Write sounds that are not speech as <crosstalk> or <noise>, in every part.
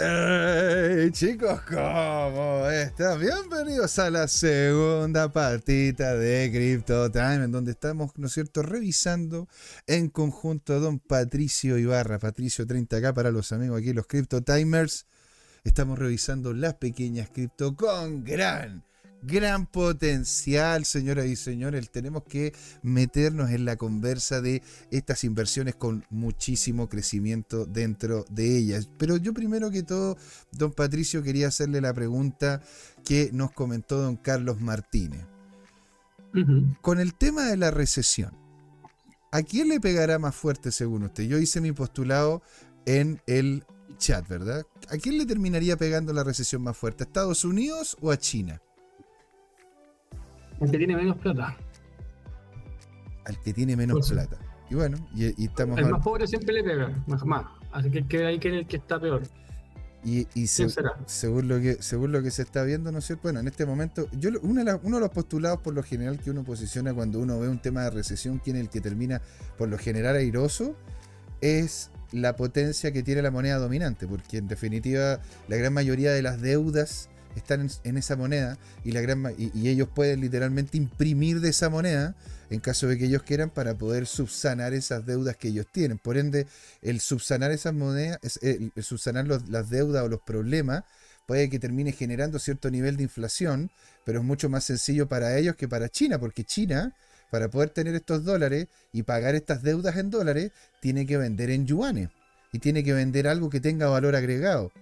Hey, chicos, ¿cómo están? Bienvenidos a la segunda partita de Crypto Time, donde estamos, ¿no es cierto?, revisando en conjunto a don Patricio Ibarra, Patricio 30K para los amigos aquí, los Crypto Timers. Estamos revisando las pequeñas cripto con gran gran potencial, señoras y señores. Tenemos que meternos en la conversa de estas inversiones con muchísimo crecimiento dentro de ellas. Pero yo primero que todo, don Patricio, quería hacerle la pregunta que nos comentó don Carlos Martínez. Con el tema de la recesión, ¿a quién le pegará más fuerte según usted? Yo hice mi postulado en el chat, ¿verdad? ¿A quién le terminaría pegando la recesión más fuerte? ¿A Estados Unidos o a China? Al que tiene menos plata. Al que tiene menos plata. Y bueno, y, estamos. El más pobre siempre le pega, más más. Así que queda ahí que el que está peor. Y, y según, lo que, según lo que se está viendo, ¿no es cierto? Bueno, en este momento, yo uno de, uno de los postulados por lo general que uno posiciona cuando uno ve un tema de recesión, quien es el que termina por lo general airoso, es la potencia que tiene la moneda dominante, porque en definitiva la gran mayoría de las deudas están en, esa moneda y, la gran, y, ellos pueden literalmente imprimir de esa moneda en caso de que ellos quieran para poder subsanar esas deudas que ellos tienen. Por ende, el subsanar esas monedas, el, subsanar las deudas o los problemas puede que termine generando cierto nivel de inflación, pero es mucho más sencillo para ellos que para China, porque China, para poder tener estos dólares y pagar estas deudas en dólares, tiene que vender en yuanes y tiene que vender algo que tenga valor agregado.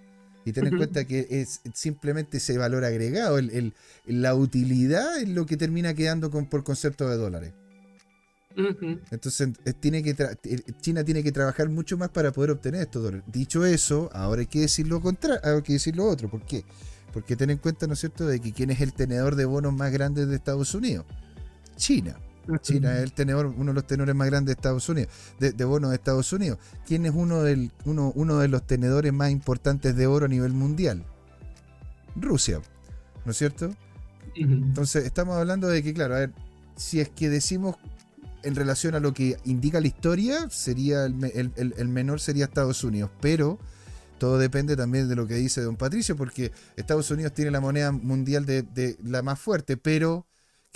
Y ten en cuenta que es simplemente ese valor agregado, el, la utilidad es lo que termina quedando con, por concepto de dólares. Entonces eh, tiene que eh, China tiene que trabajar mucho más para poder obtener estos dólares. Dicho eso, ahora hay que decir lo contrario, hay que decir lo otro. ¿Por qué? Porque ten en cuenta, ¿no es cierto?, de que quién es el tenedor de bonos más grande de Estados Unidos. China. China es el tenedor, uno de los tenedores más grandes de Estados Unidos, de, bonos de Estados Unidos. ¿Quién es uno, del, uno, uno de los tenedores más importantes de oro a nivel mundial? Rusia, ¿no es cierto? Entonces, estamos hablando de que, claro, a ver, si es que decimos en relación a lo que indica la historia, sería el, menor sería Estados Unidos, pero todo depende también de lo que dice don Patricio, porque Estados Unidos tiene la moneda mundial de, de la más fuerte, pero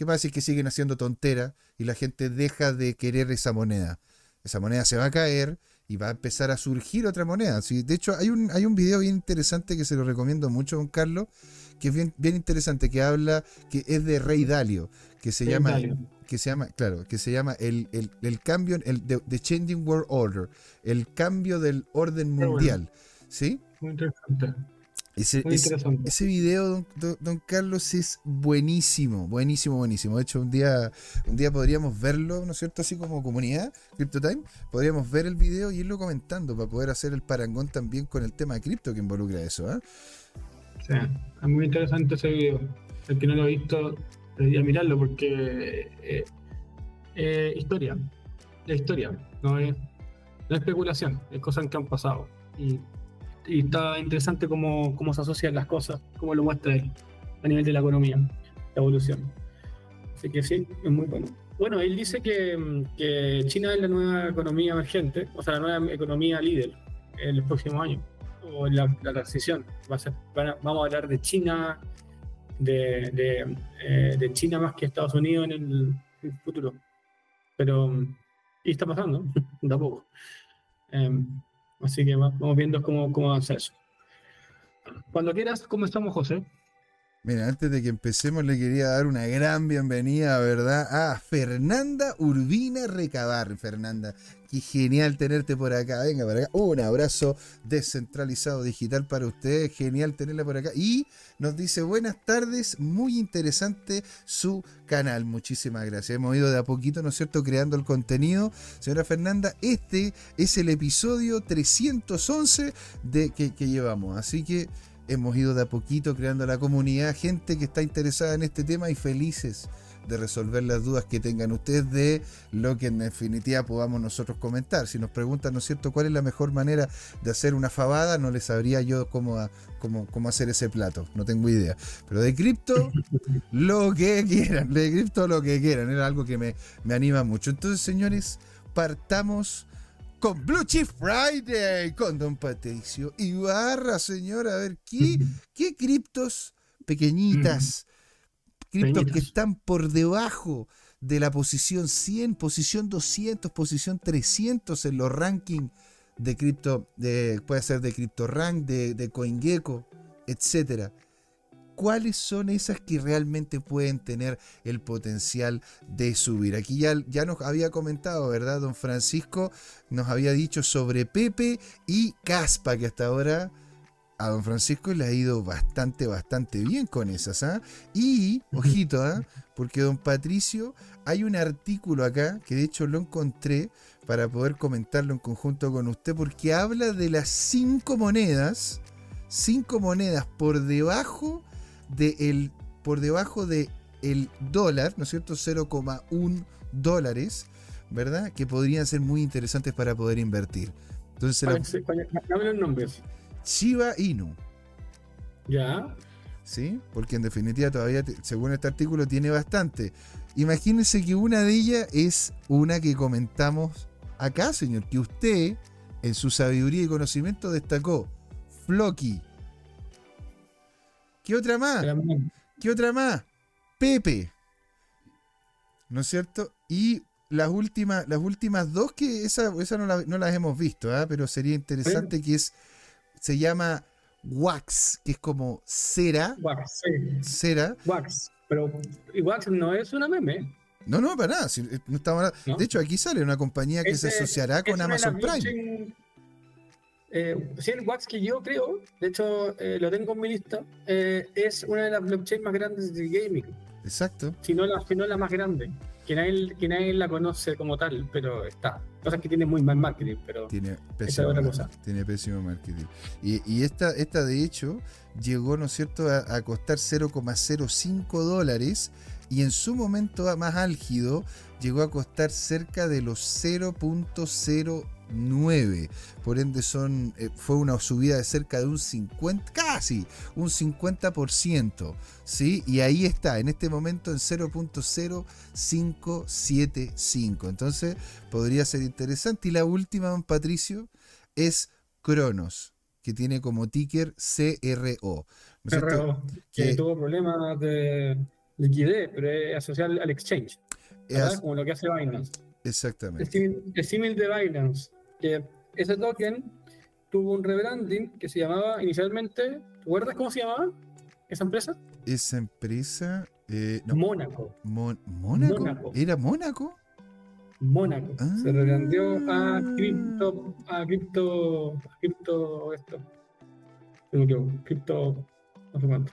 ¿Qué pasa si que siguen haciendo tontera y la gente deja de querer esa moneda? Esa moneda se va a caer y va a empezar a surgir otra moneda. de hecho, hay un, hay un video bien interesante que se lo recomiendo mucho, don Carlos, que es bien, bien interesante, que habla, que es de Rey Dalio, que se llama, que se llama, claro, que se llama el, cambio, el the, Changing World Order, el cambio del orden mundial. ¿Sí? Muy interesante. Ese, ese, video, don, Carlos, es buenísimo, buenísimo, buenísimo. De hecho, un día, un día podríamos verlo, ¿no es cierto? Así como comunidad, CryptoTime, podríamos ver el video y irlo comentando para poder hacer el parangón también con el tema de cripto que involucra eso. ¿eh? Sí, es muy interesante ese video. El que no lo ha visto, debería mirarlo porque eh, eh, historia, la historia, no es, no es especulación, es cosas que han pasado. Y y está interesante cómo, cómo se asocian las cosas, cómo lo muestra él a nivel de la economía, la evolución. Así que sí, es muy bueno. Bueno, él dice que, que China es la nueva economía emergente, o sea, la nueva economía líder en el próximo año, o en la, transición. Va a ser, vamos a hablar de China, de, de, eh, de, China más que Estados Unidos en el, futuro. Pero, y está pasando, <laughs> tampoco. Eh, Así que vamos viendo cómo, cómo avanza eso. Cuando quieras, ¿cómo estamos, José? Mira, antes de que empecemos le quería dar una gran bienvenida, ¿verdad? A Fernanda Urbina Recabar. Fernanda, qué genial tenerte por acá. Venga, para acá. Un abrazo descentralizado digital para usted. Genial tenerla por acá. Y nos dice buenas tardes, muy interesante su canal. Muchísimas gracias. Hemos ido de a poquito, ¿no es cierto?, creando el contenido. Señora Fernanda, este es el episodio 311 de que, que llevamos. Así que hemos ido de a poquito creando la comunidad, gente que está interesada en este tema y felices de resolver las dudas que tengan ustedes de lo que en definitiva podamos nosotros comentar. Si nos preguntan, ¿no es cierto?, cuál es la mejor manera de hacer una fabada, no les sabría yo cómo, cómo, cómo hacer ese plato, no tengo idea. Pero de cripto, <laughs> lo que quieran, de cripto lo que quieran, era algo que me, me anima mucho. Entonces, señores, partamos con Blue Chip Friday, con Don Patricio Ibarra, señor. A ver, ¿qué, <laughs> qué criptos pequeñitas, <laughs> criptos que están por debajo de la posición 100, posición 200, posición 300 en los rankings de cripto, de, puede ser de CryptoRank, de, de CoinGecko, etcétera cuáles son esas que realmente pueden tener el potencial de subir. Aquí ya, ya nos había comentado, ¿verdad? Don Francisco nos había dicho sobre Pepe y Caspa, que hasta ahora a don Francisco le ha ido bastante, bastante bien con esas. ¿ah? Y, <laughs> ojito, ¿ah? porque don Patricio, hay un artículo acá, que de hecho lo encontré para poder comentarlo en conjunto con usted, porque habla de las cinco monedas, cinco monedas por debajo de el, por debajo de el dólar, ¿no es cierto? 0,1 dólares, ¿verdad? Que podrían ser muy interesantes para poder invertir. Entonces, los nombres. Shiba Inu. Ya. ¿Sí? Porque en definitiva todavía, según este artículo, tiene bastante. Imagínense que una de ellas es una que comentamos acá, señor, que usted, en su sabiduría y conocimiento, destacó. Floki. ¿Qué otra más? ¿Qué otra más? Pepe. ¿No es cierto? Y las últimas, las últimas dos que esa, esa no, las hemos visto, ¿ah? pero sería interesante que es, se llama wax, que es como cera. Wax, sí. Cera. Wax, pero wax no es una meme. No, no, para nada. Eh, de hecho, aquí sale una compañía que se asociará con Amazon Prime. Eh, si el Wax que yo creo, de hecho eh, lo tengo en mi lista, eh, es una de las blockchains más grandes del gaming. Exacto. Si no la, si no la más grande. Que nadie, que nadie la conoce como tal, pero está. Cosas que tiene muy mal marketing, pero tiene pésimo, otra cosa. Tiene pésimo marketing. Y, y, esta, esta, de hecho, llegó, ¿no es cierto?, a, a costar 0,05 dólares y en su momento más álgido llegó a costar cerca de los 0.0 9. Por ende, son, eh, fue una subida de cerca de un 50, casi un 50%. ¿sí? Y ahí está, en este momento en 0.0575. Entonces, podría ser interesante. Y la última, don Patricio, es Cronos, que tiene como ticker CRO. CRO, que, tuvo problemas de liquidez, pero es asociado al exchange. Como lo que hace Binance. Exactamente. Es símil de Binance que ese token tuvo un rebranding que se llamaba inicialmente, ¿te acuerdas cómo se llamaba esa empresa? Esa empresa... Eh, Mónaco. Mónaco. ¿Era Mónaco? Mónaco. Se ah. rebrandió a cripto, a cripto, a cripto, esto. Cripto, no sé cuánto.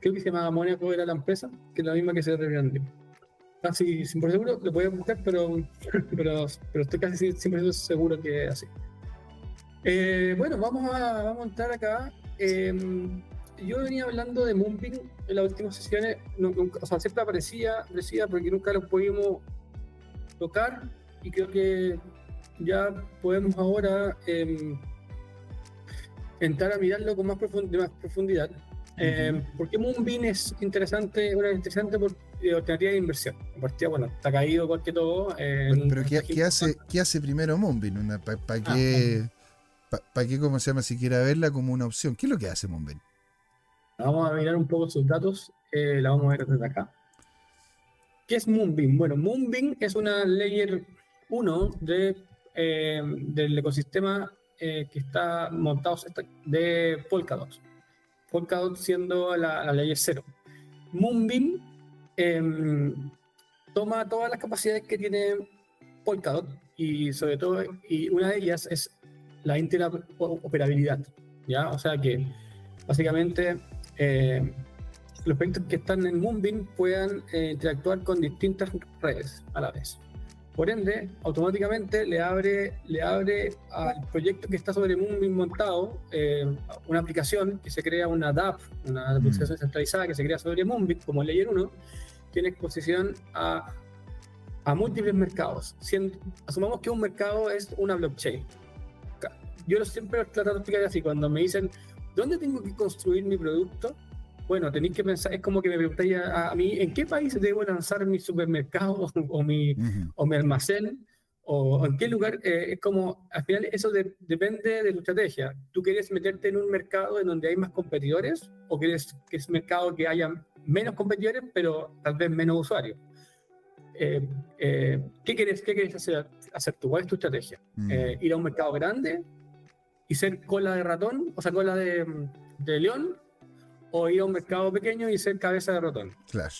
Creo que se llamaba Mónaco, era la empresa, que es la misma que se rebrandió casi 100% seguro, lo podía buscar, pero, pero, pero estoy casi 100% seguro que es así. Eh, bueno, vamos a, vamos a entrar acá. Em, yo venía hablando de Moonbeam en las últimas sesiones, o sea, siempre aparecía, aparecía porque nunca lo pudimos tocar y creo que ya podemos ahora em, entrar a mirarlo con más, más profundidad. Eh, ¿Por qué Moonbeam es interesante, una interesante eh, alternativa de inversión? Partida, bueno, está caído igual que todo. Eh, pero ¿qué, hace, ¿qué hace primero Moonbeam? ¿Para ah, qué, pa, qué, cómo se llama, si quiere verla como una opción? ¿Qué es lo que hace Moonbeam? Vamos a mirar un poco sus datos, eh, la vamos a ver desde acá. ¿Qué es Moonbeam? Bueno, Moonbeam es una layer 1 de, del ecosistema que está montado de Polkadot. Polkadot siendo la, la ley cero. Moonbeam em, toma todas las capacidades que tiene Polkadot y sobre todo, y una de ellas es la interoperabilidad, ¿ya? O sea que básicamente eh, los proyectos que están en Moonbeam puedan eh, interactuar con distintas redes a la vez. Por ende, automáticamente le abre, le abre al proyecto que está sobre Moonbeam montado eh, una aplicación que se crea una DAP, una mm. aplicación centralizada que se crea sobre Moonbeam como Layer 1, tiene exposición a, a múltiples mercados. asumamos que un mercado es una blockchain. Yo lo siempre trato de explicar así, cuando me dicen, ¿dónde tengo que construir mi producto? bueno, tenéis que pensar, es como que me preguntáis a, mí, ¿en qué país debo lanzar mi supermercado <laughs> o mi, o mi almacén? o en qué lugar, eh, es como, al final eso depende de tu estrategia. ¿Tú quieres meterte en un mercado en donde hay más competidores o quieres que es mercado que haya menos competidores, pero tal vez menos usuarios? Eh, eh, ¿qué, quieres, ¿Qué quieres hacer, hacer tú? ¿Cuál es tu estrategia? Mm. ¿Ir a un mercado grande y ser cola de ratón, o sea, cola de, de león? ¿O ir a un mercado pequeño y ser cabeza de ratón? Claro.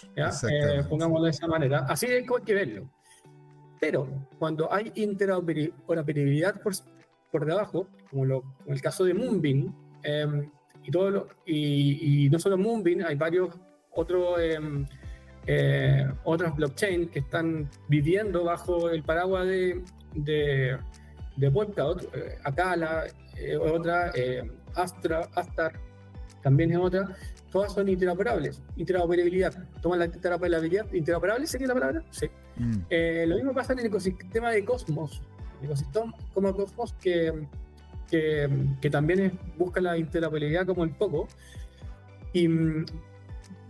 pongámoslo de esa manera. Así es como hay que verlo. Pero cuando hay interoperabilidad por, por debajo, como, lo, el caso de Moonbeam, em, y, todo y, no solo Moonbeam, hay varios otros eh, eh, otras blockchains que están viviendo bajo el paraguas de, de, de Polkadot. Eh, Acala, eh, otra, Astra, Astar, también es otra. Todas son interoperables. Interoperabilidad. Toman la interoperabilidad. ¿Interoperable sería la palabra? Sí. Mm. Eh, lo mismo pasa en el ecosistema de Cosmos, el ecosistema como Cosmos que, que, también busca la interoperabilidad como el poco. Y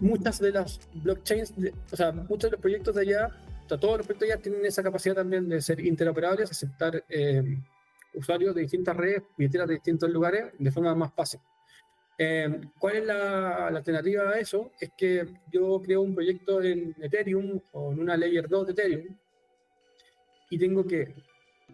muchas de las blockchains, o sea, muchos de los proyectos de allá, todos los proyectos de allá tienen esa capacidad también de ser interoperables, aceptar eh, usuarios de distintas redes, billeteras de distintos lugares de forma más fácil. Eh, ¿Cuál es la, alternativa a eso? Es que yo creo un proyecto en Ethereum o en una Layer 2 de Ethereum y tengo que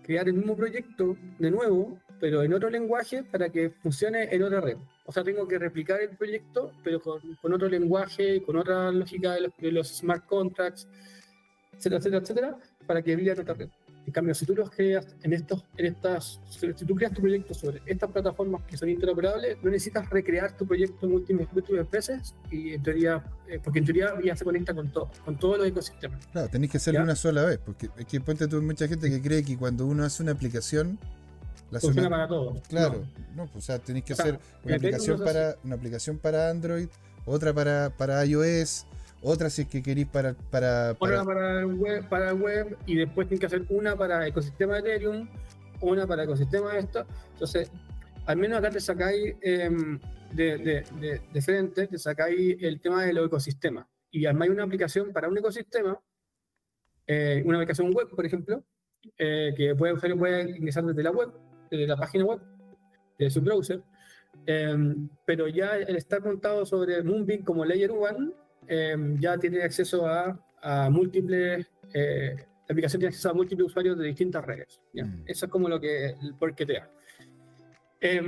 crear el mismo proyecto de nuevo, pero en otro lenguaje para que funcione en otra red. O sea, tengo que replicar el proyecto, pero con, con otro lenguaje, con otra lógica de los, de los, smart contracts, etcétera, etcétera, etcétera, para que viva en otra red. En cambio, si tú los creas en estos, en estas, si tú creas tu proyecto sobre estas plataformas que son interoperables, no necesitas recrear tu proyecto en múltiples, veces y en teoría, eh, porque en teoría ya se conecta con todo, con todos los ecosistemas. Claro, tenéis que hacerlo una sola vez, porque es que ponte tú mucha gente que cree que cuando uno hace una aplicación la funciona para todo. Claro, no, pues, o sea, tenéis que hacer una aplicación para una aplicación para Android, otra para, para iOS otra si es que queréis para, para, para... para web, para web y después tienen que hacer una para ecosistema de Ethereum, una para ecosistema de esto. Entonces, al menos acá te sacáis em, de, de, de, frente, te sacáis el tema de los ecosistemas. Y además hay una aplicación para un ecosistema, eh, una aplicación web, por ejemplo, eh, que puede, usuario puede ingresar desde la web, desde la página web, de su browser. Em, pero ya el estar montado sobre Moonbeam como Layer 1 Em, ya tiene acceso a, a múltiples, eh, la aplicación tiene acceso a múltiples usuarios de distintas redes. Mm. Eso es como lo que, el porquetea. Eh,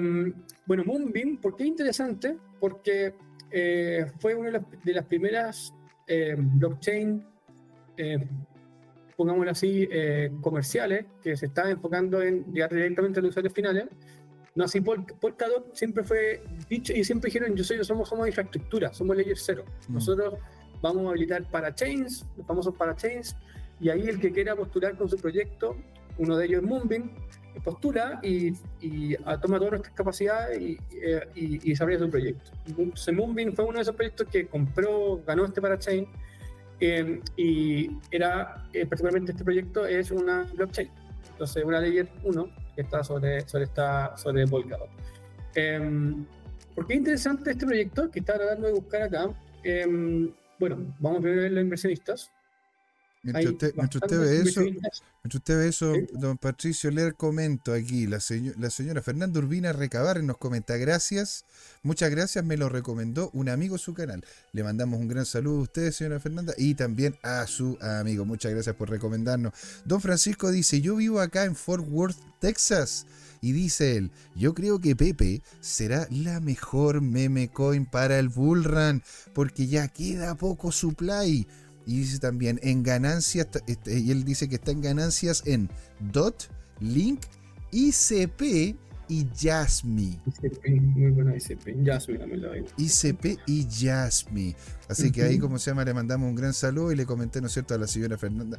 bueno, Moonbeam, ¿por qué interesante? Porque eh, fue una de las, primeras em, blockchain, pongámoslo así, eh, comerciales que se estaba enfocando en llegar directamente a los usuarios finales no, así Polkadot siempre fue dicho y siempre dijeron, yo soy, somos, somos infraestructura, somos layer cero. Mm. Nosotros vamos a habilitar parachains, los famosos parachains, y ahí el que quiera postular con su proyecto, uno de ellos es Moonbeam, postula y, y toma todas nuestras capacidades y, y, y, desarrolla su proyecto. Moonbeam fue uno de esos proyectos que compró, ganó este parachain, eh, y era, eh, particularmente este proyecto es una blockchain, entonces una layer 1 que está sobre, sobre, esta, sobre Polkadot. Eh, ¿Por qué es interesante este proyecto que está tratando de buscar acá? Em, bueno, vamos a ver los inversionistas. Mientras usted, ve eso, mientras usted ve eso, don Patricio Leer comento aquí, la, la señora Fernanda Urbina Recabar nos comenta, gracias, muchas gracias, me lo recomendó un amigo su canal. Le mandamos un gran saludo a usted, señora Fernanda, y también a su amigo. Muchas gracias por recomendarnos. Don Francisco dice, yo vivo acá en Fort Worth, Texas. Y dice él, yo creo que Pepe será la mejor meme coin para el bullrun, porque ya queda poco supply. Y dice también en ganancias, este, y él dice que está en ganancias en DOT, Link, ICP y Jasmy. ICP, muy buena ICP. Jasmy también la ICP y Jasmy. Así que ahí, como se llama, le mandamos un gran saludo y le comenté, ¿no es cierto?, a la señora Fernanda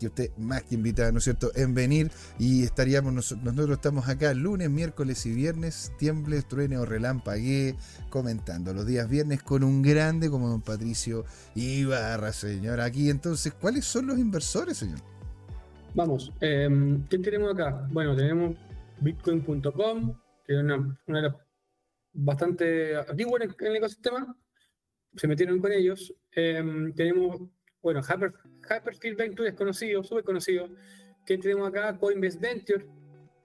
que usted más que invitada, ¿no es cierto?, en venir y estaríamos, nosotros estamos acá lunes, miércoles y viernes, tiemble, truene o relampaguee, comentando los días viernes con un grande como don Patricio Ibarra, señor. Aquí entonces, ¿cuáles son los inversores, señor? Vamos, eh, ¿quién tenemos acá? Bueno, tenemos bitcoin.com, que es una, una de las bastante activa en, el ecosistema, se metieron con ellos. Em, tenemos, bueno, Hyper, Hyperfield Venture es conocido, súper conocido. ¿Qué tenemos acá? Coinbase Venture,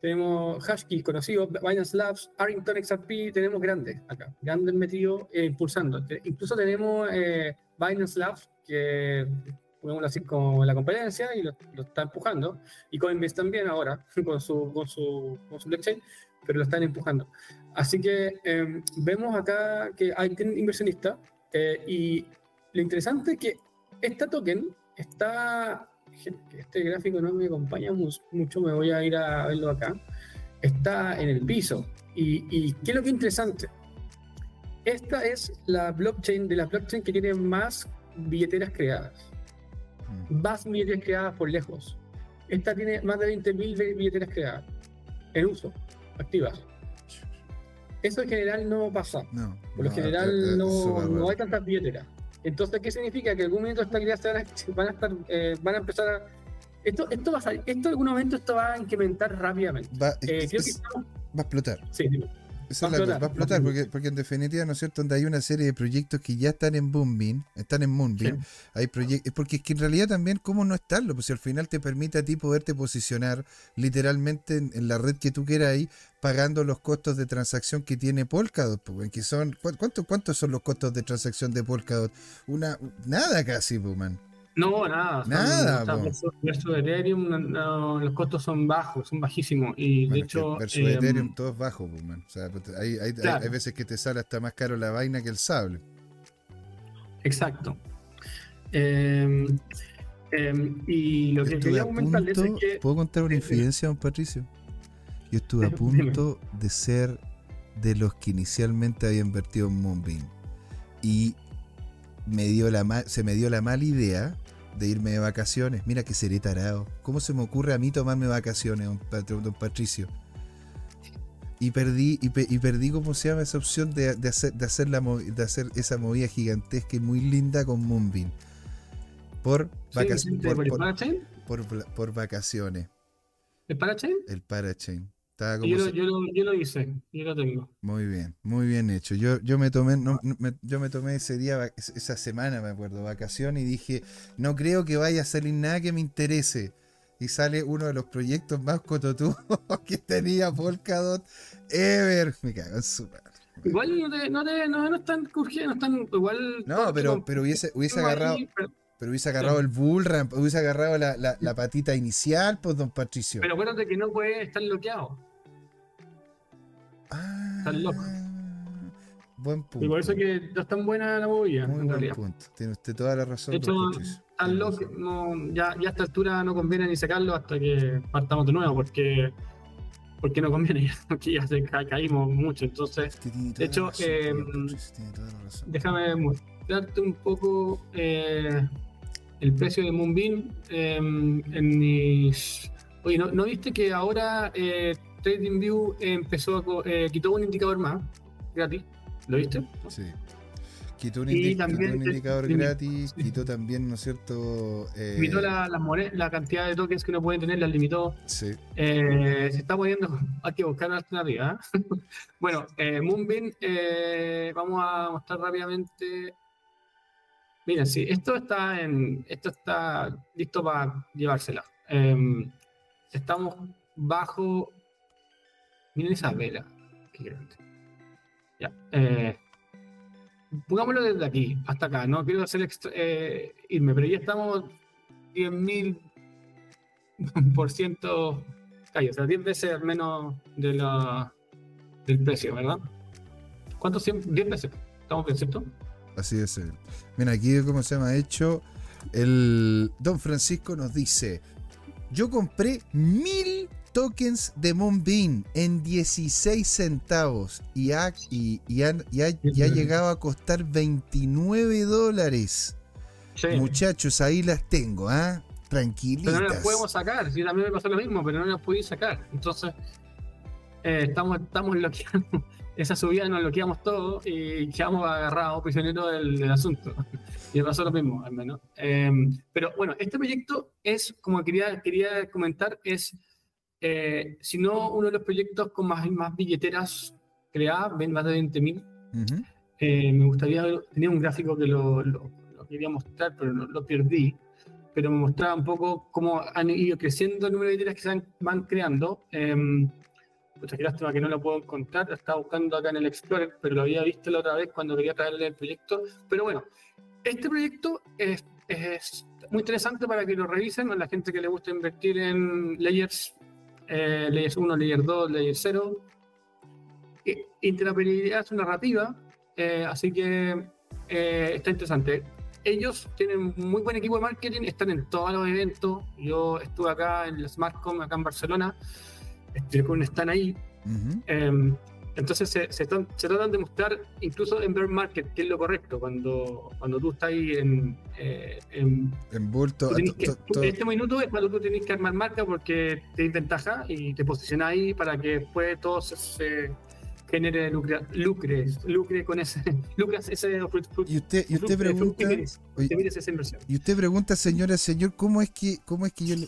tenemos Hashkey conocido, Binance Labs, Arlington XRP, tenemos grandes acá, grandes metidos eh, impulsando. Incluso tenemos eh, Binance Labs, que pongámoslo así como la competencia y lo, está empujando, y Coinbase también ahora <laughs> con su, con su, con su blockchain, pero lo están empujando. Así que em, vemos acá que hay inversionistas eh, y lo interesante es que esta token está, este gráfico no me acompaña mucho, me voy a ir a verlo acá, está en el piso. ¿Y, y qué es lo que es interesante? Esta es la blockchain de la blockchain que tiene más billeteras creadas. Mm. Más billeteras creadas por lejos. Esta tiene más de 20.000 billeteras creadas en uso, activas. Eso en general no pasa. por lo general no, no hay tantas billeteras. Entonces, ¿qué significa? Que en algún momento esta actividad van a, estar, eh, van a empezar a. Esto, esto va a esto en algún momento esto va a incrementar rápidamente. Va, eh, va a explotar. Sí, sí. Esa va, a explotar, porque, porque, en definitiva, ¿no es cierto? Donde hay una serie de proyectos que ya están en Moonbeam, están en Moonbeam, hay proyectos, porque es que en realidad también, ¿cómo no estarlo? Pues si al final te permite a ti poderte posicionar literalmente en, la red que tú quieras ahí, pagando los costos de transacción que tiene Polkadot, pues, que son, ¿cuántos cuántos son los costos de transacción de Polkadot? Una, nada casi, pues, man. No, nada. Nada. versus Ethereum los costos son bajos, son bajísimos. Y de hecho. Versus eh, Ethereum todo es bajo, pues, man. O sea, pues, hay, hay, hay, veces que te sale hasta más caro la vaina que el sable. Exacto. Eh, y lo que quería comentarles es que. ¿Puedo contar una infidencia, don Patricio? Yo estuve a <laughs> punto de ser de los que inicialmente había invertido en Moonbeam. Y me dio la se me dio la mala idea de irme de vacaciones. Mira que seré tarado. ¿Cómo se me ocurre a mí tomarme vacaciones, don, Patricio? Y perdí, y, perdí, ¿cómo se llama esa opción de, hacer, de, hacer la, de hacer esa movida gigantesca y muy linda con Moonbeam? Por, vacaciones. por, vacaciones. ¿El parachain? El parachain yo, lo, yo, lo, hice, yo lo tengo. Muy bien, muy bien hecho. Yo, yo me tomé, no, yo me tomé ese día, esa semana, me acuerdo, vacación, y dije, no creo que vaya a salir nada que me interese. Y sale uno de los proyectos más cototudos <laughs> que tenía Polkadot ever. Me cago en su Igual no, te, no, te, no, no están no están igual. No, pero, pero hubiese, hubiese agarrado. pero... hubiese agarrado el bull ramp, hubiese agarrado la, la, la, patita inicial, pues, don Patricio. Pero acuérdate que no puede estar bloqueado. Ah, Buen punto. Y por eso que no es tan buena la movida. Muy buen punto. Tiene usted toda la razón. De hecho, no, ya, ya a esta altura no conviene ni sacarlo hasta que partamos de nuevo, porque porque no conviene, <laughs> porque ya se caímos mucho. Entonces, de hecho, eh, déjame mostrarte un poco eh, el precio de Moonbeam eh, en mis. Oye, ¿no, ¿no, viste que ahora eh, TradingView empezó a, eh, quitó un indicador más gratis. ¿Lo viste? Sí. Quitó un, indicador gratis, quitó también, ¿no es cierto? Eh, limitó la, la, cantidad de tokens que uno puede tener, las limitó. Sí. Eh, se está moviendo, hay que buscar una alternativa. <laughs> bueno, Moonbeam, vamos a mostrar rápidamente. Miren, sí, esto está en, esto está listo para llevársela. Em, estamos bajo Miren esa vela. Qué grande. Ya. Eh, pongámoslo desde aquí hasta acá. No quiero hacer eh, irme, pero ya estamos 10.000 por ciento o sea, 10 veces menos de la, del precio, ¿verdad? ¿Cuántos? 10 veces. ¿Estamos bien, cierto? Así es. Mira, aquí, ¿cómo se llama? Hecho, el Don Francisco nos dice: Yo compré mil tokens de Moonbeam en 16 centavos y ha, y, ya llegado a costar 29 dólares. Muchachos, ahí las tengo, ¿ah? Tranquilitas. Pero no las podemos sacar, sí, también me pasó lo mismo, pero no las pude sacar. Entonces, eh, estamos, estamos bloqueando. <laughs> Esa subida nos bloqueamos todo y quedamos agarrados, prisioneros del, asunto. <laughs> y pasó lo mismo, al menos. Em, pero bueno, este proyecto es, como quería, quería comentar, es eh, si no uno de los proyectos con más, más billeteras creadas, ven más de 20.000. Eh, me gustaría, tenía un gráfico que lo, quería mostrar, pero lo, perdí. pero me mostraba un poco cómo han ido creciendo el número de ideas que se van, creando. Eh, qué lástima que no lo puedo encontrar, lo estaba buscando acá en el Explorer, pero lo había visto la otra vez cuando quería traerle el proyecto. Pero bueno, este proyecto es, es muy interesante para que lo revisen a la gente que le gusta invertir en layers, eh, layers 1, layer 2, layer 0. Interoperabilidad es narrativa, eh, así que eh, está interesante. Ellos tienen muy buen equipo de marketing, están en todos los eventos. Yo estuve acá en el SmartCom, acá en Barcelona, están ahí. Entonces se, se, tratan de mostrar incluso en bear market qué es lo correcto cuando, cuando tú estás ahí en, eh, en, en bulto. en este minuto es cuando tú tienes que armar marca porque te ventaja y te posicionas ahí para que después todo se, genere lucre, lucre, con ese, <laughs> lucras ese y usted, y usted pregunta, y usted pregunta, señora, señor, ¿cómo es que, cómo es que yo le,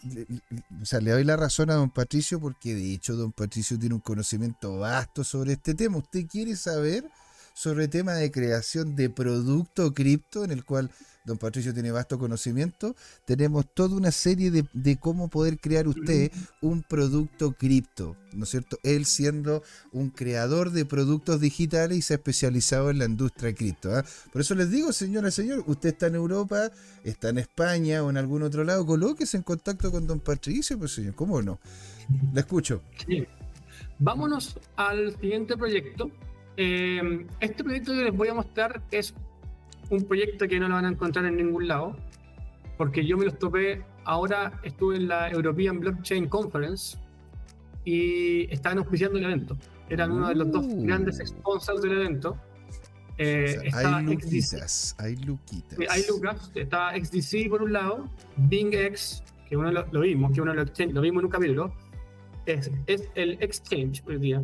o sea, le doy la razón a don Patricio? Porque de hecho don Patricio tiene un conocimiento vasto sobre este tema. ¿Usted quiere saber sobre el tema de creación de producto cripto en el cual don Patricio tiene vasto conocimiento, tenemos toda una serie de, cómo poder crear usted un producto cripto, ¿no es cierto? Él siendo un creador de productos digitales y se ha especializado en la industria cripto. ¿ah? Por eso les digo, señora, señor, usted está en Europa, está en España o en algún otro lado, colóquese en contacto con don Patricio, pues señor, ¿cómo no? Le escucho. Vámonos al siguiente proyecto. Eh, este proyecto que les voy a mostrar es un proyecto que no lo van a encontrar en ningún lado, porque yo me los topé, ahora estuve en la European Blockchain Conference y estaban auspiciando el evento. Eran uno de los dos uh. grandes sponsors del evento. Eh, hay luquitas, hay luquitas. Hay lucas, está XDC por un lado, BingX, que uno lo, vimos, que uno lo, lo vimos en un capítulo, es, es el exchange hoy día,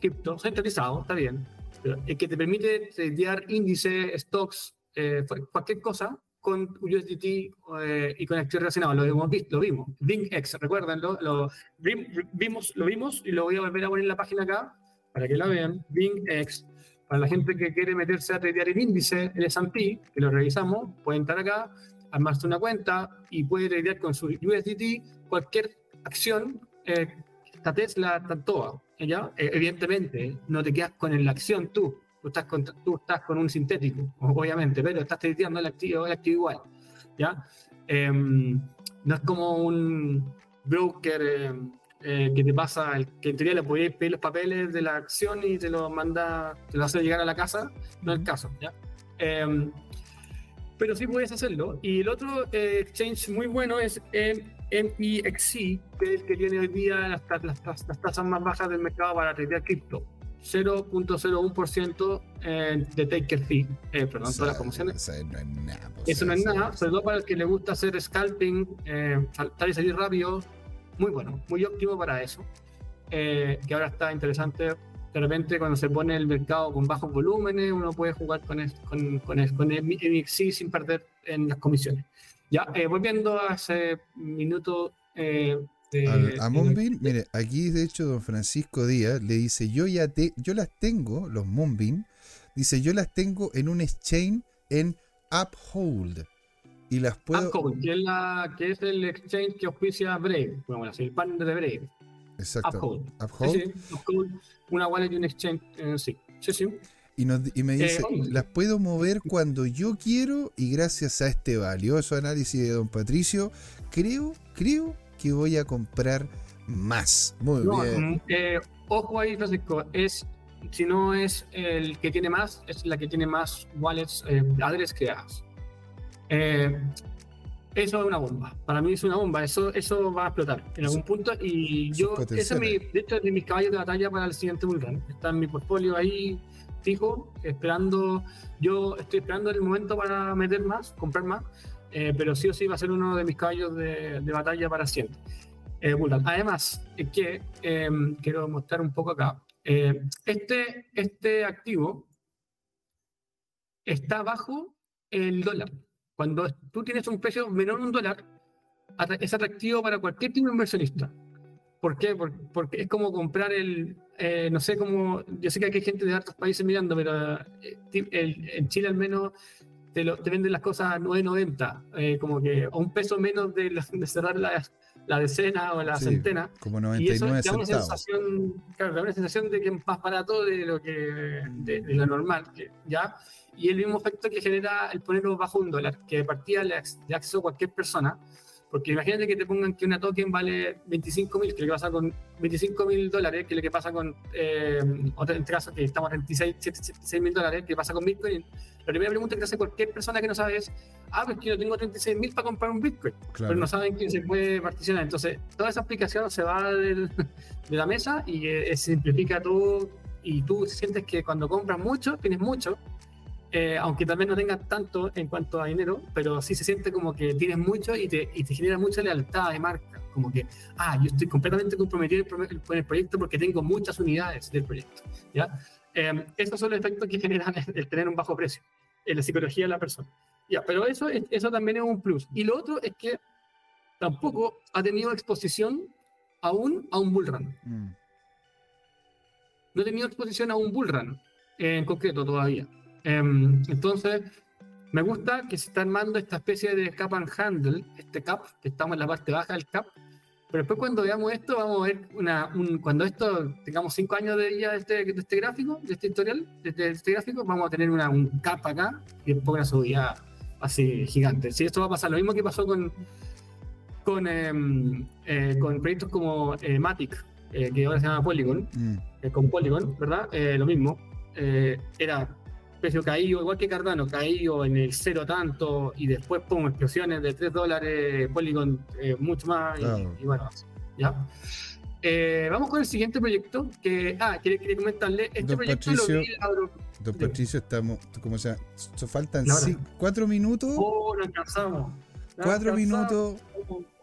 cripto, centralizado, está bien, que te permite tradear índices, stocks, eh, cualquier cosa con USDT eh, y con activos relacionados. Lo hemos visto, lo vimos. BingX, recuérdenlo, lo vimos, lo vimos y lo voy a volver a poner en la página acá para que la vean. BingX. Para la gente que quiere meterse a tradear el índice, el S&P, que lo revisamos, puede entrar acá, armarse una cuenta y puede tradear con su USDT cualquier acción, eh, esta Tesla, tanto ¿ya? Eh, evidentemente, no te quedas con la acción tú, tú estás con, tú estás con un sintético, obviamente, pero estás tradeando el activo, el activo igual, ¿ya? Em, no es como un broker em, eh, que te pasa, que en teoría le puedes pedir los papeles de la acción y te lo manda, te lo hace llegar a la casa, no es el caso, ¿ya? Em, pero sí puedes hacerlo. Y el otro eh, exchange muy bueno es MEXC, que es el que tiene hoy día las, tasas más bajas del mercado para tradear cripto. 0.01% eh, de taker fee, eh, perdón, todas las promociones. Eso no es nada. Pues, eso no es nada, sobre todo para el que le gusta hacer scalping, eh, saltar y salir rápido. Muy bueno, muy óptimo para eso. que ahora está interesante. De repente, cuando se pone el mercado con bajos volúmenes, uno puede jugar con, con, con, el, con MEXC sin perder en las comisiones. Ya, eh, volviendo a ese minuto eh, de, a, Moonbeam, mire, aquí de hecho don Francisco Díaz le dice, yo ya te, yo las tengo, los Moonbeam, dice, yo las tengo en un exchange en Uphold. Y las puedo... Uphold, que es, la, que es el exchange que auspicia Brave, bueno, el partner de Brave. Exacto. Uphold. Uphold. Uphold una wallet y un exchange, eh, sí. Sí, sí. Y, me dice, eh, las puedo mover cuando yo quiero y gracias a este valioso análisis de don Patricio, creo, creo que voy a comprar más. Muy bien. Mm, eh, ojo ahí, Francisco, es, si no es el que tiene más, es la que tiene más wallets, eh, adres creadas. Eh, eso es una bomba. Para mí es una bomba. Eso, eso va a explotar en algún punto. Y yo, ese es mi, de hecho, es de mis caballos de batalla para el siguiente bullrun. Está en mi portfolio ahí esperando, yo estoy esperando el momento para meter más, comprar más, eh, pero sí o sí va a ser uno de mis caballos de, batalla para siempre. Eh, Además, es que em, quiero mostrar un poco acá, eh, este, este activo está bajo el dólar. Cuando tú tienes un precio menor de un dólar, es atractivo para cualquier tipo de inversionista. ¿Por qué? Porque, es como comprar el, eh, no sé cómo, yo sé que hay gente de otros países mirando, pero eh, en Chile al menos te, lo, te venden las cosas a 9.90, eh, como que a un peso menos de, de cerrar la, la, decena o la centena. Como 99 y eso da una sensación, claro, da una sensación de que es más barato de lo que de, de lo normal, ¿ya? Y el mismo efecto que genera el ponerlo bajo un dólar, que de partida le, le acceso a cualquier persona, porque imagínate que te pongan que una token vale 25 mil, que lo que pasa con 25 mil dólares, que lo que pasa con, eh, en este caso que estamos a 36 mil dólares, que pasa con Bitcoin. La primera pregunta que hace cualquier persona que no sabe es, ah, pues que yo tengo 36 mil para comprar un Bitcoin, pero no saben quién se puede particionar. Entonces, toda esa aplicación se va de la mesa y eh, simplifica todo y tú sientes que cuando compras mucho, tienes mucho, eh, aunque también no tengas tanto en cuanto a dinero, pero sí se siente como que tienes mucho y te, y te genera mucha lealtad de marca. Como que, ah, yo estoy completamente comprometido con el proyecto porque tengo muchas unidades del proyecto. ¿ya? Eh, esos son los efectos que generan el, tener un bajo precio en la psicología de la persona. Ya, pero eso, eso también es un plus. Y lo otro es que tampoco ha tenido exposición aún a un bullrun. Mm. No ha tenido exposición a un bullrun en concreto todavía. Em, entonces, me gusta que se está armando esta especie de cap and handle, este cap, que estamos en la parte baja del cap. Pero después cuando veamos esto, vamos a ver una, un, cuando esto tengamos cinco años de ya de este, de este gráfico, de este historial, de este, gráfico, vamos a tener una, un cap acá y después una subida así gigante. Si esto va a pasar, lo mismo que pasó con, con, em, eh, con proyectos como eh, Matic, eh, que ahora se llama Polygon, mm. con Polygon, ¿verdad? lo mismo. era precio caído, igual que Cardano, caído en el cero tanto y después pongo explosiones de 3 dólares, Polygon eh, mucho más y, bueno, ¿ya? Eh, vamos con el siguiente proyecto que, ah, quería, comentarle, este proyecto lo vi, Don Patricio, estamos, como sea, faltan cuatro minutos. Oh, nos cansamos. Cuatro minutos.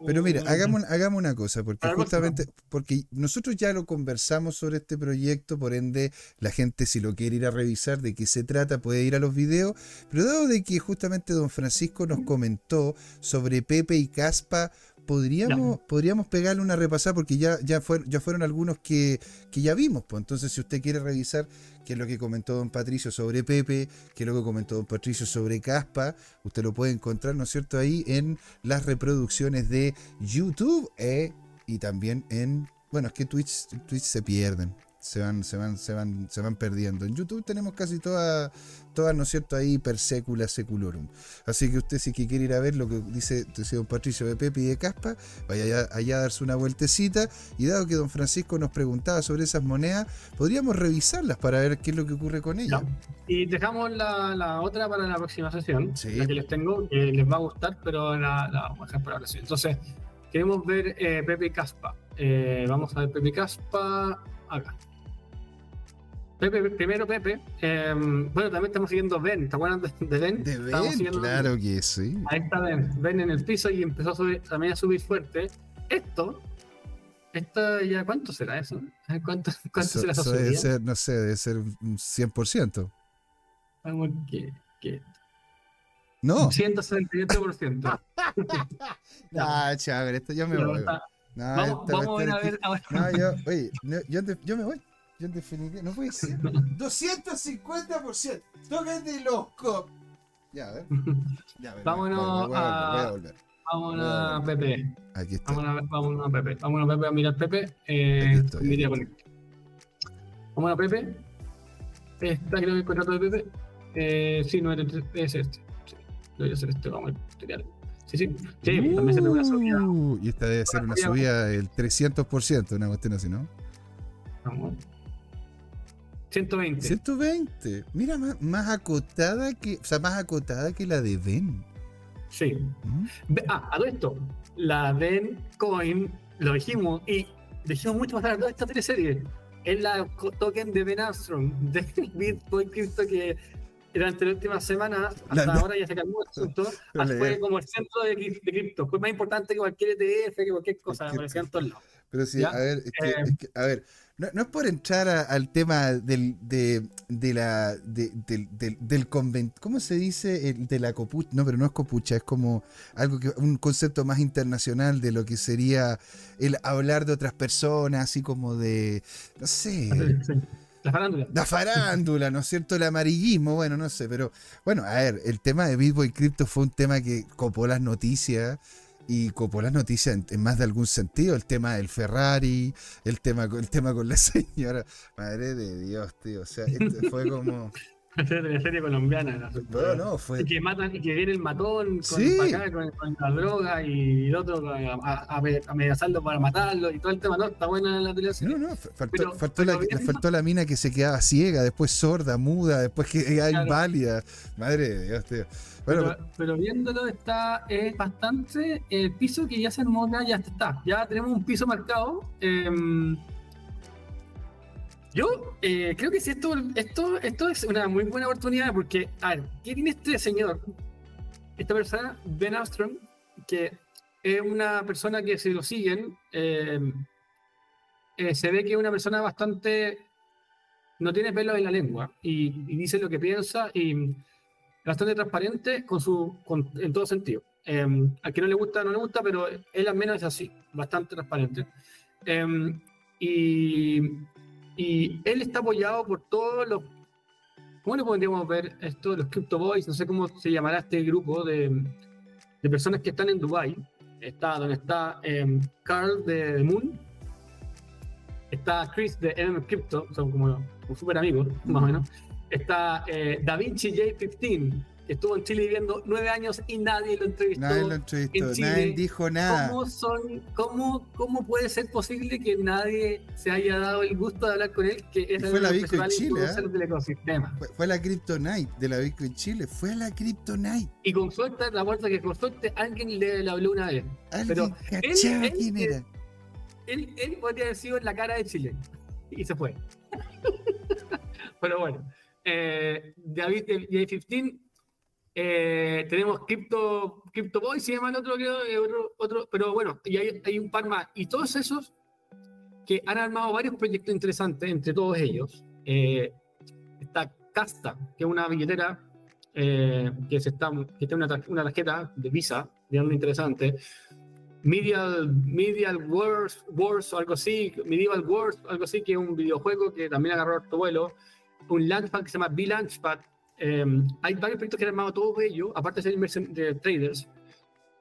Pero mira, hagamos, hagamos una cosa, porque justamente, porque nosotros ya lo conversamos sobre este proyecto, por ende, la gente si lo quiere ir a revisar de qué se trata, puede ir a los videos, pero dado de que justamente don Francisco nos comentó sobre Pepe y Caspa, podríamos, podríamos pegarle una repasada porque ya, ya, fueron, ya fueron algunos que, que ya vimos. Pues. Entonces, si usted quiere revisar qué es lo que comentó don Patricio sobre Pepe, qué es lo que comentó don Patricio sobre Caspa, usted lo puede encontrar, ¿no es cierto?, ahí en las reproducciones de YouTube eh, y también en, bueno, es que Twitch, Twitch se pierden se van, se van, se van, se van perdiendo. En YouTube tenemos casi todas, todas, ¿no es cierto?, ahí per secula seculorum. Así que usted si quiere ir a ver lo que dice, don Patricio de Pepe y de Caspa, vaya allá, a darse una vueltecita. Y dado que don Francisco nos preguntaba sobre esas monedas, podríamos revisarlas para ver qué es lo que ocurre con ellas. Y dejamos la, otra para la próxima sesión, la que les tengo, que les va a gustar, pero la, vamos a dejar para la sesión. Entonces, queremos ver eh, Pepe y Caspa. Eh, vamos a ver Pepe y Caspa acá. Pepe, primero Pepe. Em, bueno, también estamos siguiendo Ben. ¿Te acuerdas de, Ben? De Ben, claro que sí. Ahí está Ben. Ben en el piso y empezó a subir, también a subir fuerte. Esto, esto ya, ¿cuánto será eso? <laughs> ¿Cuánto, cuánto será eso? Debe ser, no sé, debe ser un 100%. Vamos. ¿Qué? No. 178%. <laughs> ah, chaval, esto yo me voy. No, vamos, vamos a ver. No, yo, oye, yo, yo me voy. Yo en definitiva, no puede ser. 250%. Tóquete loco. Ya, a ver. Ya, a ver vámonos a. Vámonos a Pepe. Aquí está. Vámonos a, vámonos a Pepe. Vámonos a Pepe a mirar Pepe. Eh, estoy, Vámonos a Pepe. Está creo que el contrato de Pepe. Eh, sí, no es este. Sí, debería ser este. Vamos a tutorial. Sí, sí. Sí, uh, también se ve una subida. Y esta debe ser una subida del 300%, una cuestión así, ¿no? Vamos. 120. 120. Mira, más, acotada que. O sea, más acotada que la de Ben. Sí. ¿Mm? Ah, a todo esto. La Ben Coin, lo dijimos, y dijimos mucho más tarde esta teleserie. Es la token de Ben Armstrong, de <laughs> Bitcoin Crypto que durante las últimas semanas, <laughs> hasta ahora ya se calmó el asunto, <laughs> fue como el centro de, de cripto. Fue más importante que cualquier ETF, que cualquier cosa, aparecían todos lados. Pero sí, a ver, eh, a ver, no, es por entrar al tema del, de, la, del, del, convent, ¿cómo se dice? de la copucha, no, pero no es copucha, es como algo que, un concepto más internacional de lo que sería el hablar de otras personas, así como de, no sé. La farándula. La farándula, ¿no es cierto? El amarillismo, bueno, no sé, pero bueno, a ver, el tema de Bitboy Crypto fue un tema que copó las noticias y copó las noticias en, más de algún sentido. El tema del Ferrari, el tema, el tema con la <laughs> señora. Madre de Dios, tío. O sea, fue como. De serie colombiana. No, no, fue... Y que, matan, y que viene el matón con, con, la droga y el otro amenazando para matarlo y todo el tema. No, está buena la televisión. No, no, faltó, faltó, la, faltó la mina que se quedaba ciega, después sorda, muda, después que claro. inválida. Madre de Dios, tío. Bueno, pero, viéndolo está es bastante el piso que ya se armó ya está ya tenemos un piso marcado eh, yo eh, creo que sí, esto, esto, esto es una muy buena oportunidad porque, a ver, ¿qué tiene este señor? Esta persona, Ben Armstrong, que es una persona que si lo siguen, eh, eh, se ve que es una persona bastante... no tiene pelo en la lengua y, dice lo que piensa y bastante transparente con su, en todo sentido. a quien no le gusta, no le gusta, pero él al menos es así, bastante transparente. y y él está apoyado por todos los. ¿Cómo le podríamos ver esto? Los Crypto Boys, no sé cómo se llamará este grupo de, de personas que están en Dubai. Está donde está em, Carl de, Moon, está Chris de MM Crypto, son como, como súper amigos, más o menos. Está eh, Da Vinci J15, estuvo en Chile viviendo nueve años y nadie lo entrevistó. Nadie lo entrevistó, nadie dijo nada. ¿Cómo, son, cómo, ¿Cómo puede ser posible que nadie se haya dado el gusto de hablar con él? Que es fue la Bitcoin Chile. ¿eh? Del ecosistema. Fue, fue, la Night de la Bitcoin Chile, fue la Night. Y con suerte, la puerta que con suerte alguien le, habló una vez. Pero él, quién era. Él, él podría haber sido en la cara de Chile. Y se fue. <laughs> Pero bueno. Eh, David de 15 eh, tenemos Crypto, Crypto Boy, se llama el otro, otro, otro, pero bueno, y hay, hay, un par más. Y todos esos que han armado varios proyectos interesantes, entre todos ellos. Eh, está Casta, que es una billetera eh, que, se está, que tiene una, una tarjeta de Visa, bien interesante. Medial, Medial Wars, Wars o algo así, Medieval Wars, algo así, que es un videojuego que también agarró harto vuelo. Un Launchpad que se llama B-Launchpad, Em, hay varios proyectos que han armado todos ellos, aparte de ser inversión de traders,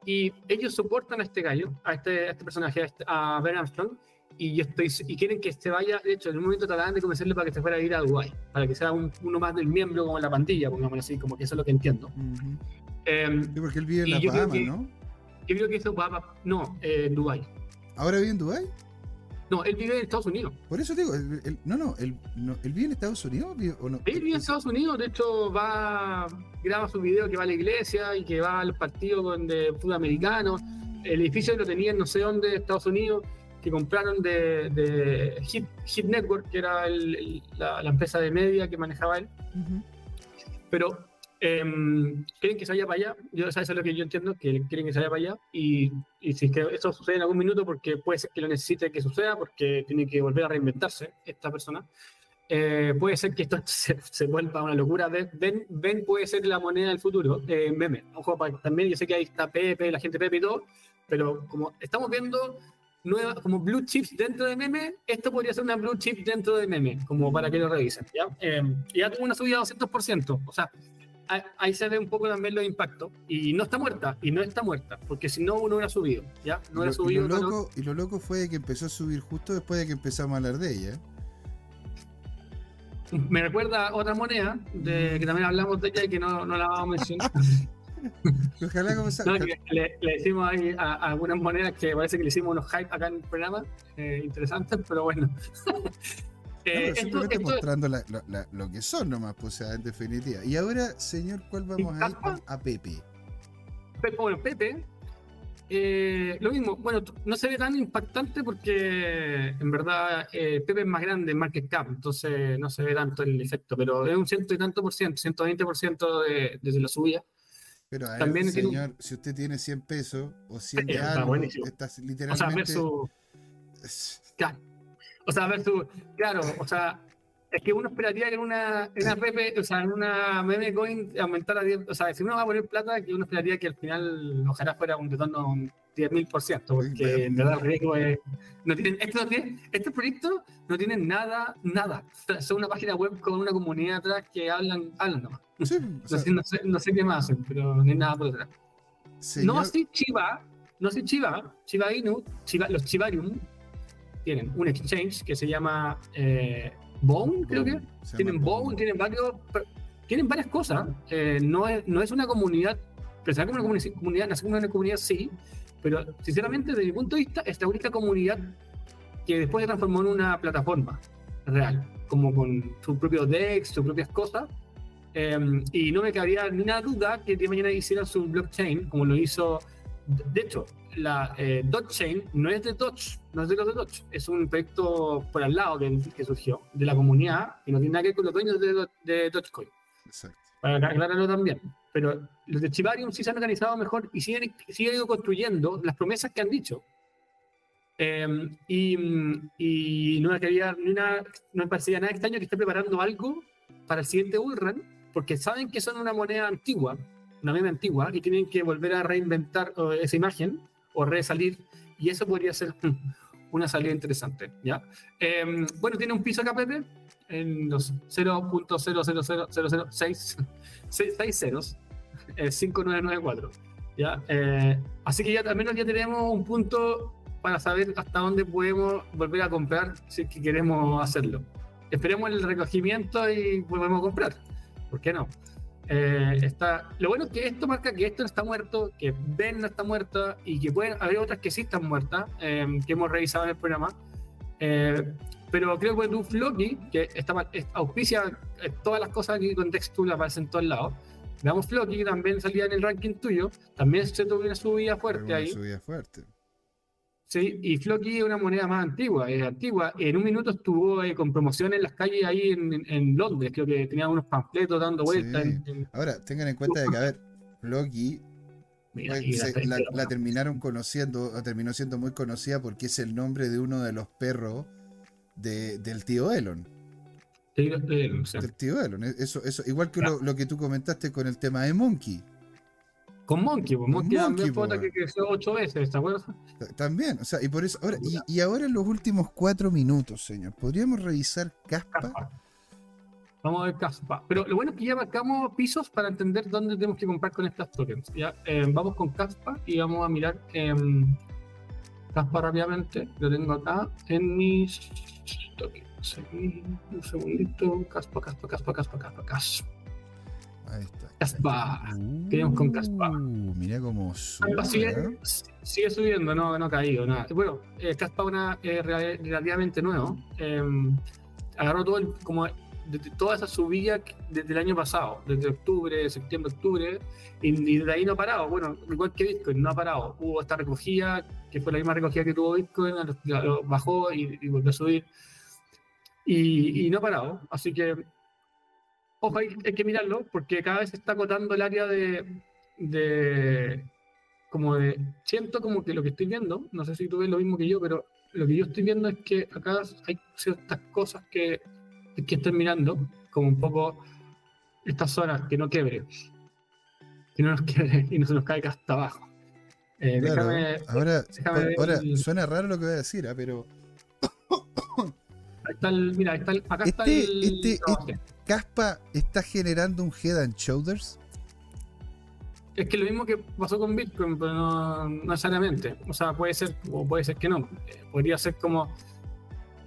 y ellos soportan a este gallo, a este, a este personaje, a, este, Ben Armstrong, y, estoy, y quieren que se vaya, de hecho, en un momento trataban de convencerle para que se fuera a ir a Dubái, para que sea uno más del miembro como en la pandilla, pongámoslo así, como que eso es lo que entiendo. Em, sí, porque él vive en la Bahamas, ¿no? Yo creo que eso va, no, eh, en Dubái. ¿Ahora vive en Dubái? No, él vive en Estados Unidos. Por eso digo, no, no, él, vive en Estados Unidos o no. Él vive en Estados Unidos, de hecho va, graba su video que va a la iglesia y que va al partido de fútbol americano. El edificio lo tenían no sé dónde, de Estados Unidos, que compraron de, Hit, Network, que era la, empresa de media que manejaba él. Pero Em, quieren que se vaya para allá. Yo, eso es lo que yo entiendo, que quieren que se vaya para allá. Y, y si es que eso sucede en algún minuto, porque puede ser que lo necesite que suceda, porque tiene que volver a reinventarse esta persona. Eh, puede ser que esto <laughs> se, vuelva una locura. Ven, ven puede ser la moneda del futuro, eh, meme. Ojo, también yo sé que ahí está Pepe, la gente Pepe y todo, pero como estamos viendo nueva, como blue chips dentro de meme, esto podría ser una blue chip dentro de meme, como para que lo revisen. ¿ya? Eh, ya tuvo una subida de 200%. O sea, ahí se ve un poco también los impactos. Y no está muerta, y no está muerta, porque si no, uno hubiera subido. ¿ya? No hubiera subido. Y lo, loco, y lo loco fue que empezó a subir justo después de que empezamos a hablar de ella. Me recuerda otra moneda de que también hablamos de ella y que no, no la vamos a mencionar. <laughs> Ojalá como no, le, le, decimos ahí a, algunas monedas que parece que le hicimos unos hype acá en el programa, eh, interesantes, pero bueno. <laughs> Eh, simplemente mostrando lo que son nomás, pues, en definitiva. Y ahora, señor, ¿cuál vamos a ir? A Pepe. Pepe bueno, Pepe, eh, lo mismo, bueno, no se ve tan impactante porque en verdad eh, Pepe es más grande en market cap, entonces no se ve tanto el efecto, pero es un ciento y tanto por ciento, 120 por ciento de, desde la subida. Pero a También señor, si usted tiene 100 pesos o 100 de algo, estás literalmente... O sea, o sea, ver su. Claro, o sea, es que uno esperaría que en una, en una Pepe, o sea, en una meme coin aumentara 10. O sea, si uno va a poner plata, que uno esperaría que al final ojalá fuera un retorno 10.000%, porque en verdad el riesgo es... No tienen, estos, estos proyectos no tienen nada, nada. Son una página web con una comunidad atrás que hablan, hablan nomás. no, sé, no, sé, qué más hacen, pero no hay nada por detrás. No así Chiva, no así Chiva, Chiva Inu, los Chivarium tienen un exchange que se llama eh, Bone, creo que. Tienen Bone, tienen varios, tienen varias cosas. Eh, no, es, no es una comunidad, pensar como una comunidad, nacer como una comunidad sí, pero sinceramente desde mi punto de vista es la única comunidad que después se transformó en una plataforma real, como con su propio DEX, sus propias cosas. Em, y no me cabría ni una duda que de mañana hicieran su blockchain, como lo hizo. De hecho, la eh, Chain no es de Dodge, no es de los de Dodge, es un proyecto por al lado que, que surgió de la comunidad y no tiene nada que ver con los dueños de, de Dogecoin. Exacto. Para aclararlo también. Pero los de Chivarium sí se han organizado mejor y siguen, siguen ido construyendo las promesas que han dicho. Em, y, y, no, me quería, ni una, no me parecía nada extraño que esté preparando algo para el siguiente bullrun, porque saben que son una moneda antigua, una meme antigua, y tienen que volver a reinventar esa imagen o resalir, y eso podría ser <laughs> una salida interesante. ¿ya? Em, bueno, tiene un piso KPP en los 0.00006 <laughs> ceros, 5994. Eh, ¿ya? Eh, así que ya al menos ya tenemos un punto para saber hasta dónde podemos volver a comprar si es que queremos hacerlo. Esperemos el recogimiento y volvemos a comprar. ¿Por qué no? Eh, está, lo bueno es que esto marca que esto no está muerto, que Ben no está muerta y que pueden haber otras que sí están muertas, que hemos revisado en el programa. Pero creo que tu Floki, que está, auspicia eh, todas las cosas aquí con Textul aparecen en todos lados. Veamos Floki, que también salía en el ranking tuyo, también se tuvo una subida fuerte ahí. Subida fuerte. Sí, y Floki es una moneda más antigua, es antigua. En un minuto estuvo eh, con promociones en las calles ahí en, Londres, creo que tenía unos panfletos dando vueltas. Ahora, tengan en cuenta de que, a ver, Floki la, terminaron conociendo, terminó siendo muy conocida porque es el nombre de uno de los perros del tío Elon. Del tío Elon. Eso, eso, igual que lo, que tú comentaste con el tema de Monkey. Con Monkey, pues Monkey, también fue que creció ocho veces, ¿te acuerdas? También, o sea, y por eso, ahora, y, ahora en los últimos cuatro minutos, señor, ¿podríamos revisar Caspa? Vamos a ver Caspa. Pero lo bueno es que ya marcamos pisos para entender dónde tenemos que comprar con estas tokens. Ya, eh, vamos con Caspa y vamos a mirar eh, Caspa rápidamente. Lo tengo acá en mis un segundito. Caspa, caspa, caspa, caspa, caspa, caspa. Ahí está. Caspa. Uh, con Caspa. Mira cómo sube. Sigue, sigue, subiendo, no, no ha caído nada. Bueno, eh, Caspa una, eh, relativamente nuevo. Eh, agarró todo el, como toda esa subida desde el año pasado, desde octubre, septiembre, octubre, y, de ahí no ha parado. Bueno, igual que Bitcoin, no ha parado. Hubo esta recogida, que fue la misma recogida que tuvo Bitcoin, bajó y, volvió a subir. Y, no ha parado. Así que, ojo, hay, que mirarlo, porque cada vez se está acotando el área de, de. como de. Siento como que lo que estoy viendo, no sé si tú ves lo mismo que yo, pero lo que yo estoy viendo es que acá hay ciertas cosas que que estén mirando como un poco estas zonas que no quebre, que no nos quebre y no se nos caiga hasta abajo. Eh, déjame, ahora, ahora suena raro lo que voy a decir, ¿eh? pero. Ahí está el, mira, está el, acá está este, el. Este, este, Caspa está generando un head and shoulders. Es que lo mismo que pasó con Bitcoin, pero no, necesariamente. O sea, puede ser, o puede ser que no. Eh, podría ser como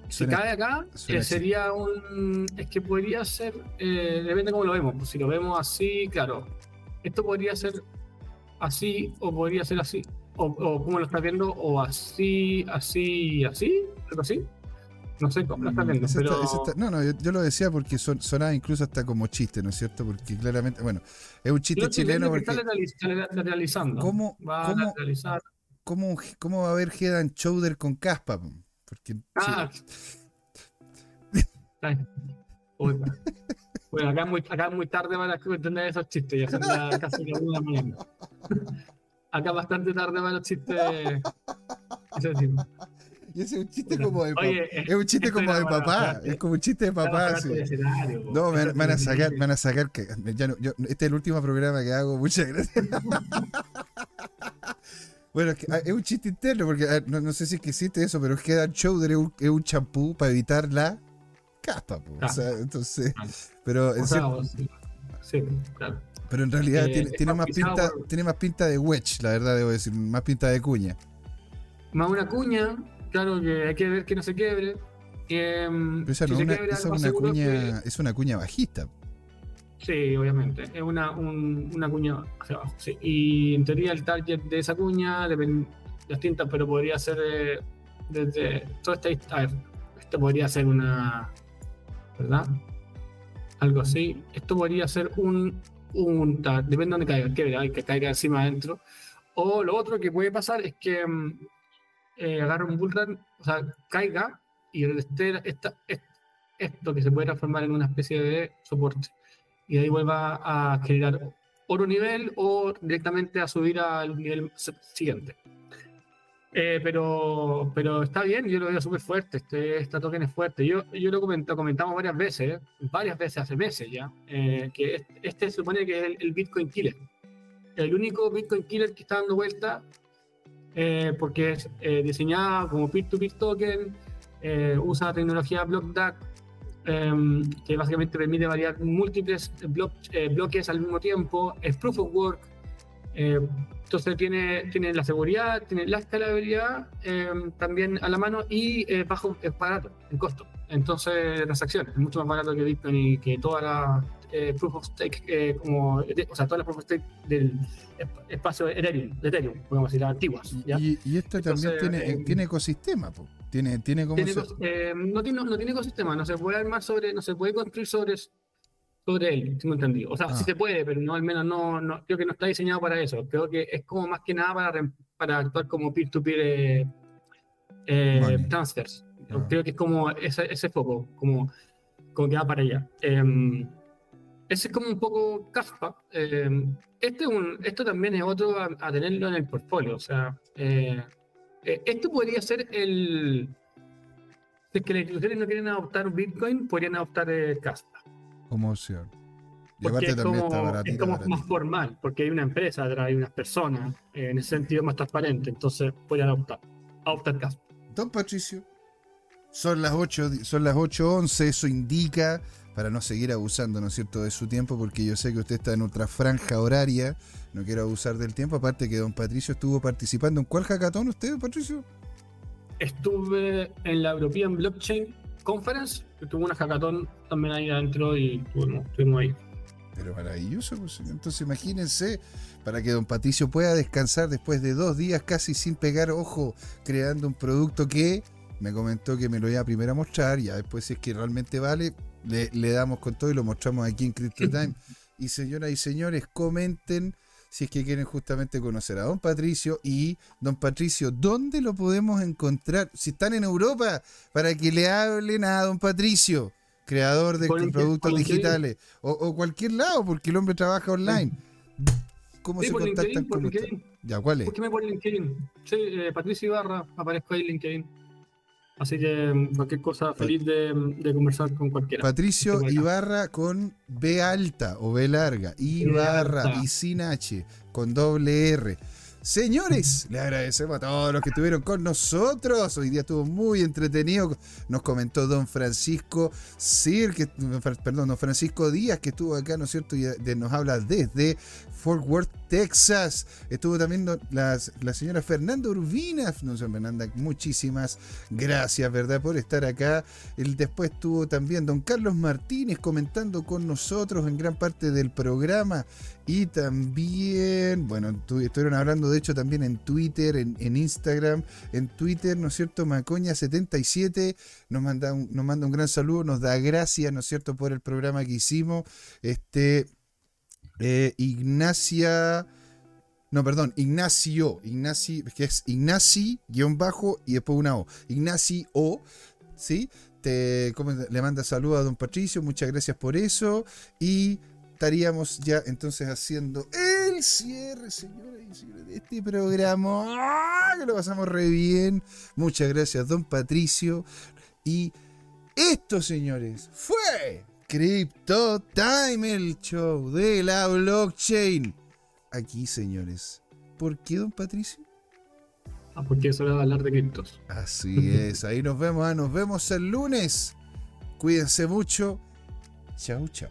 si cae acá, eh, sería un. Es que podría ser. Eh, depende cómo lo vemos. Pues si lo vemos así, claro. Esto podría ser así, o podría ser así. O, o como lo estás viendo, o así, así, así, algo así. No sé cómo lo estás viendo. pero... no, no, yo, lo decía porque son, sonaba incluso hasta como chiste, ¿no es cierto? Porque claramente, bueno, es un chiste chileno. Porque, está. ¿Cómo, va cómo, a ¿cómo, ¿Cómo va a haber head and shoulder con caspa? ah. <laughs> bueno, acá es, muy, acá muy tarde para entender esos chistes, ya son <laughs> casi la una mañana. <laughs> acá bastante tarde para los chistes. Y ese es un chiste como de papá. Es un chiste como de papá. Es como un chiste de papá. No, me, van a sacar, me van a sacar que ya no, yo, este es el último programa que hago. Muchas gracias. <laughs> Bueno, es, que, ah, es, un chiste interno, porque ah, no, sé si es que existe eso, pero es que Head Shoulder es un champú para evitar la caspa. O sea, entonces. Pero en sí, claro. Pero en realidad eh, tiene, más pinta, tiene más pinta de wedge, la verdad, debo decir, más pinta de cuña. Más una cuña, claro que hay que ver que no se quiebre. Em, esa, no una, es una cuña, es una cuña bajista. Sí, obviamente. Es una, una cuña hacia abajo. Sí. Y en teoría el target de esa cuña, depende las tintas, pero podría ser eh, desde todo este. A ver, esto podría ser una. ¿Verdad? Algo así. Esto podría ser un. un depende de dónde caiga, que, hay que caiga encima adentro. O lo otro que puede pasar es que mm, eh, agarre un bullrun, o sea, caiga y esté esta, esto que se puede transformar en una especie de soporte y ahí vuelva a generar otro nivel o directamente a subir al nivel siguiente. Eh, pero, pero está bien, yo lo veo súper fuerte, este, esta token es fuerte. Yo, yo lo comento, comentamos varias veces, varias veces hace meses ya, eh, que este, se supone que es el, Bitcoin Killer. El único Bitcoin Killer que está dando vuelta eh, porque es diseñada como peer-to-peer token, usa la tecnología BlockDAC Em, que básicamente permite variar múltiples eh, bloques al mismo tiempo, es proof of work, eh, entonces tiene, tiene la seguridad, tiene la escalabilidad em, también a la mano y eh, bajo, es barato en costo. Entonces, transacciones, es mucho más barato que Bitcoin y que toda la proof of stake, como, o sea, todas las proof of stake del espacio de Ethereum, de Ethereum podemos decir, antiguas. Y, esto también tiene, tiene ecosistema, tiene, tiene como. Eh, no, tiene, no tiene ecosistema, no se puede armar sobre, no se puede construir sobre, sobre él, tengo entendido. O sea, sí ah. se puede, pero no, al menos no, no, creo que no está diseñado para eso. Creo que es como más que nada para, para actuar como peer-to-peer eh, eh, transfers. Ah. Creo que es como ese, ese foco, como, como que va para allá. Ese es como un poco caspa. Em, este un, esto también es otro a, a, tenerlo en el portfolio. O sea, eh, esto podría ser el. Si es que las instituciones no quieren adoptar Bitcoin, podrían adoptar Caspa. Como opción. Aparte es como, está es como más formal, porque hay una empresa atrás, hay unas personas, eh, en ese sentido más transparente, entonces podrían adoptar, adoptar Caspa. Don Patricio, son las 8, son las 8.11, eso indica, para no seguir abusando, ¿no es cierto?, de su tiempo, porque yo sé que usted está en otra franja horaria no quiero abusar del tiempo, aparte que don Patricio estuvo participando. ¿En cuál hackathon usted, Patricio? Estuve en la European Blockchain Conference, que tuvo una hackathon también ahí adentro y bueno, estuvimos ahí. Pero maravilloso, pues, entonces imagínense, para que don Patricio pueda descansar después de dos días casi sin pegar ojo, creando un producto que me comentó que me lo iba a primero a mostrar, ya después si es que realmente vale, le, le damos con todo y lo mostramos aquí en Crypto <laughs> Time. y señoras y señores, comenten si es que quieren justamente conocer a don Patricio. Y don Patricio, ¿dónde lo podemos encontrar? Si están en Europa, para que le hablen a don Patricio, creador de productos digitales, o, cualquier lado, porque el hombre trabaja online. ¿Cómo se contactan con usted? Ya, ¿cuál es? Búsqueme por LinkedIn. Sí, eh, Patricio Ibarra, aparezco ahí en LinkedIn. Así que mm, cualquier cosa, feliz de, conversar con cualquiera. Patricio Ibarra con B alta o B larga. Ibarra y sin H, con doble R. Señores, le agradecemos a todos los que estuvieron con nosotros. Hoy día estuvo muy entretenido. Nos comentó don Francisco Sir, que, perdón, don Francisco Díaz, que estuvo acá, ¿no es cierto? Y nos habla desde Fort Worth, Texas. Estuvo también la, señora Fernanda Urbina. No sé, Fernanda, muchísimas gracias, ¿verdad?, por estar acá. El, después estuvo también don Carlos Martínez comentando con nosotros en gran parte del programa. Y también, bueno, estuvieron hablando de hecho también en Twitter, en, Instagram. En Twitter, ¿no es cierto? Macoña77 nos manda, un, nos manda un gran saludo, nos da gracias, ¿no es cierto?, por el programa que hicimos. Este eh, Ignacia. No, perdón, Ignacio. Ignacio, que es Ignaci, guion bajo y después una O. Ignacio O, ¿sí? Te, le manda saludos a don Patricio, muchas gracias por eso. Y estaríamos ya entonces haciendo el cierre, señores y señores, de este programa. ¡Ah! Que lo pasamos re bien. Muchas gracias, don Patricio. Y esto, señores, fue Crypto Time, el show de la blockchain. Aquí, señores. ¿Por qué, don Patricio? porque es hora de hablar de criptos. Así es, ahí nos vemos, ah, nos vemos el lunes. Cuídense mucho. Chau, chau.